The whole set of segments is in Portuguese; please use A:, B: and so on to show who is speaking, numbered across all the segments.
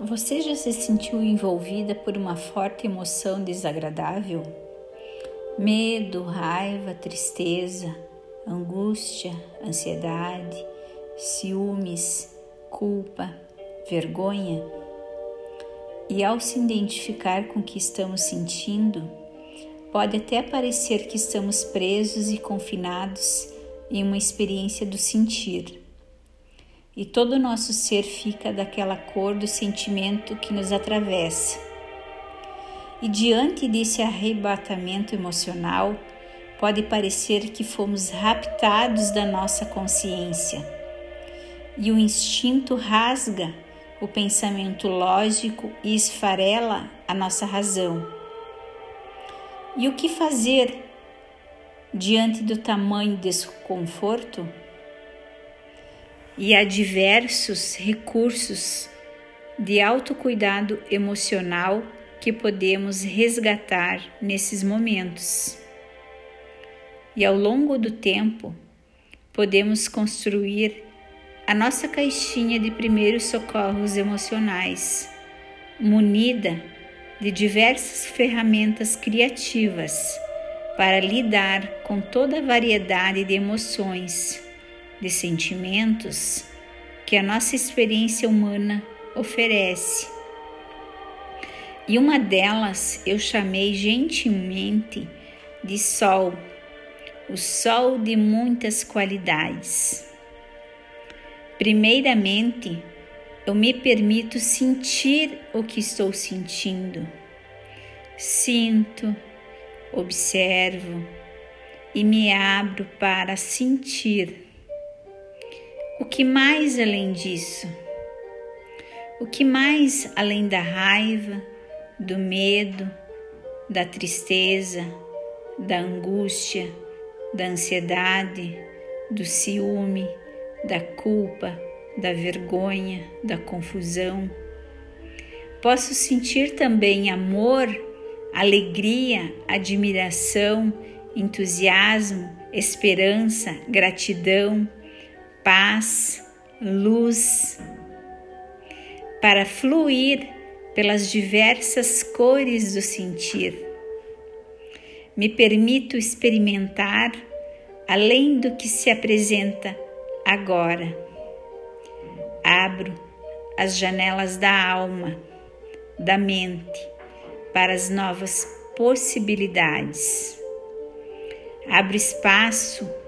A: Você já se sentiu envolvida por uma forte emoção desagradável? Medo, raiva, tristeza, angústia, ansiedade, ciúmes, culpa, vergonha? E ao se identificar com o que estamos sentindo, pode até parecer que estamos presos e confinados em uma experiência do sentir e todo o nosso ser fica daquela cor do sentimento que nos atravessa. E diante desse arrebatamento emocional, pode parecer que fomos raptados da nossa consciência e o instinto rasga o pensamento lógico e esfarela a nossa razão. E o que fazer diante do tamanho desconforto? E há diversos recursos de autocuidado emocional que podemos resgatar nesses momentos. E ao longo do tempo, podemos construir a nossa caixinha de primeiros socorros emocionais, munida de diversas ferramentas criativas para lidar com toda a variedade de emoções de sentimentos que a nossa experiência humana oferece. E uma delas eu chamei gentilmente de sol, o sol de muitas qualidades. Primeiramente, eu me permito sentir o que estou sentindo. Sinto, observo e me abro para sentir o que mais além disso? O que mais além da raiva, do medo, da tristeza, da angústia, da ansiedade, do ciúme, da culpa, da vergonha, da confusão? Posso sentir também amor, alegria, admiração, entusiasmo, esperança, gratidão paz, luz, para fluir pelas diversas cores do sentir. Me permito experimentar além do que se apresenta agora. Abro as janelas da alma, da mente, para as novas possibilidades. Abro espaço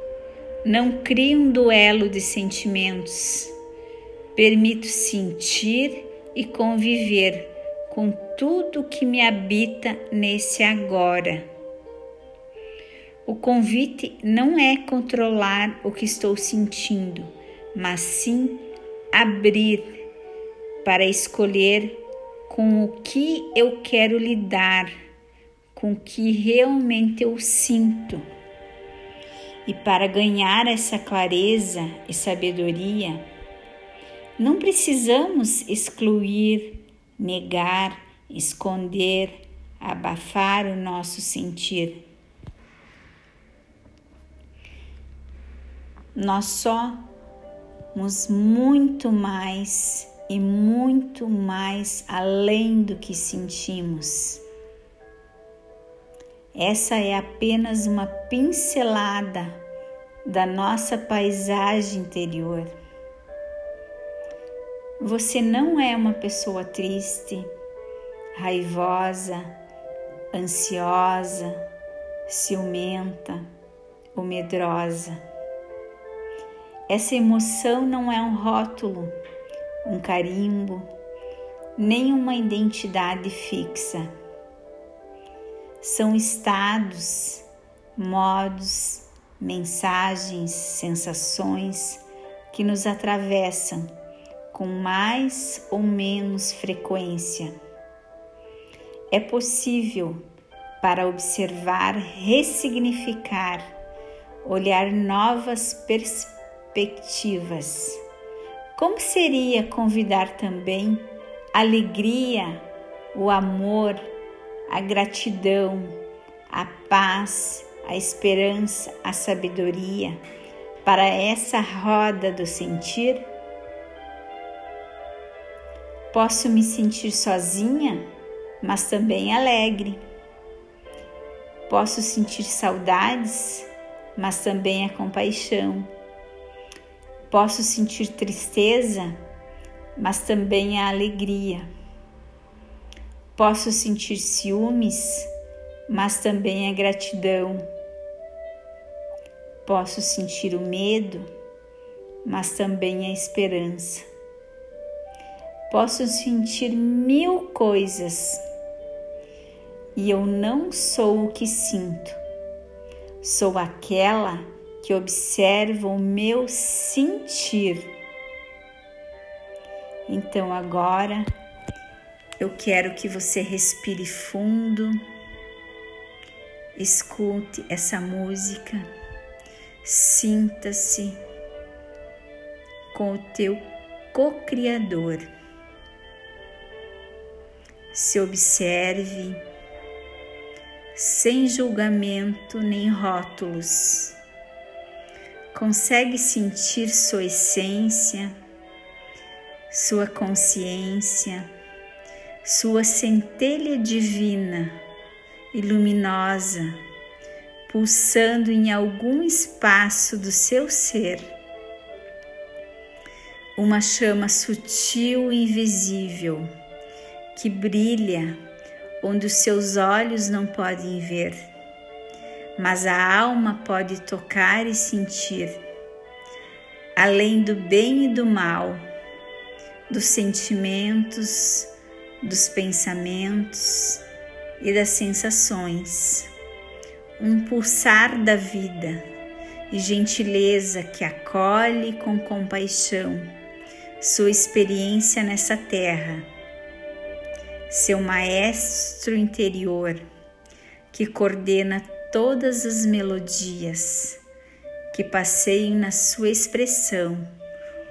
A: não crio um duelo de sentimentos. Permito sentir e conviver com tudo que me habita nesse agora. O convite não é controlar o que estou sentindo, mas sim abrir para escolher com o que eu quero lidar, com o que realmente eu sinto. E para ganhar essa clareza e sabedoria, não precisamos excluir, negar, esconder, abafar o nosso sentir. Nós somos muito mais e muito mais além do que sentimos. Essa é apenas uma pincelada da nossa paisagem interior. Você não é uma pessoa triste, raivosa, ansiosa, ciumenta ou medrosa. Essa emoção não é um rótulo, um carimbo, nem uma identidade fixa são estados, modos, mensagens, sensações que nos atravessam com mais ou menos frequência. É possível para observar, ressignificar, olhar novas perspectivas. Como seria convidar também alegria, o amor, a gratidão, a paz, a esperança, a sabedoria para essa roda do sentir? Posso me sentir sozinha, mas também alegre. Posso sentir saudades, mas também a compaixão. Posso sentir tristeza, mas também a alegria. Posso sentir ciúmes, mas também a gratidão. Posso sentir o medo, mas também a esperança. Posso sentir mil coisas e eu não sou o que sinto, sou aquela que observa o meu sentir. Então agora eu quero que você respire fundo, escute essa música, sinta-se com o teu co-criador. Se observe sem julgamento nem rótulos. Consegue sentir sua essência, sua consciência, sua centelha divina e luminosa, pulsando em algum espaço do seu ser. Uma chama sutil e invisível que brilha onde os seus olhos não podem ver, mas a alma pode tocar e sentir, além do bem e do mal, dos sentimentos, dos pensamentos e das sensações, um pulsar da vida e gentileza que acolhe com compaixão sua experiência nessa terra seu maestro interior que coordena todas as melodias que passeiam na sua expressão,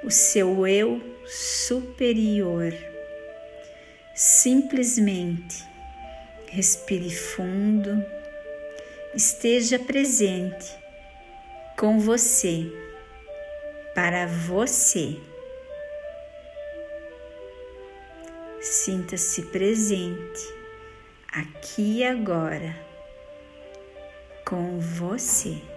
A: o seu eu superior. Simplesmente respire fundo, esteja presente com você, para você. Sinta-se presente aqui e agora com você.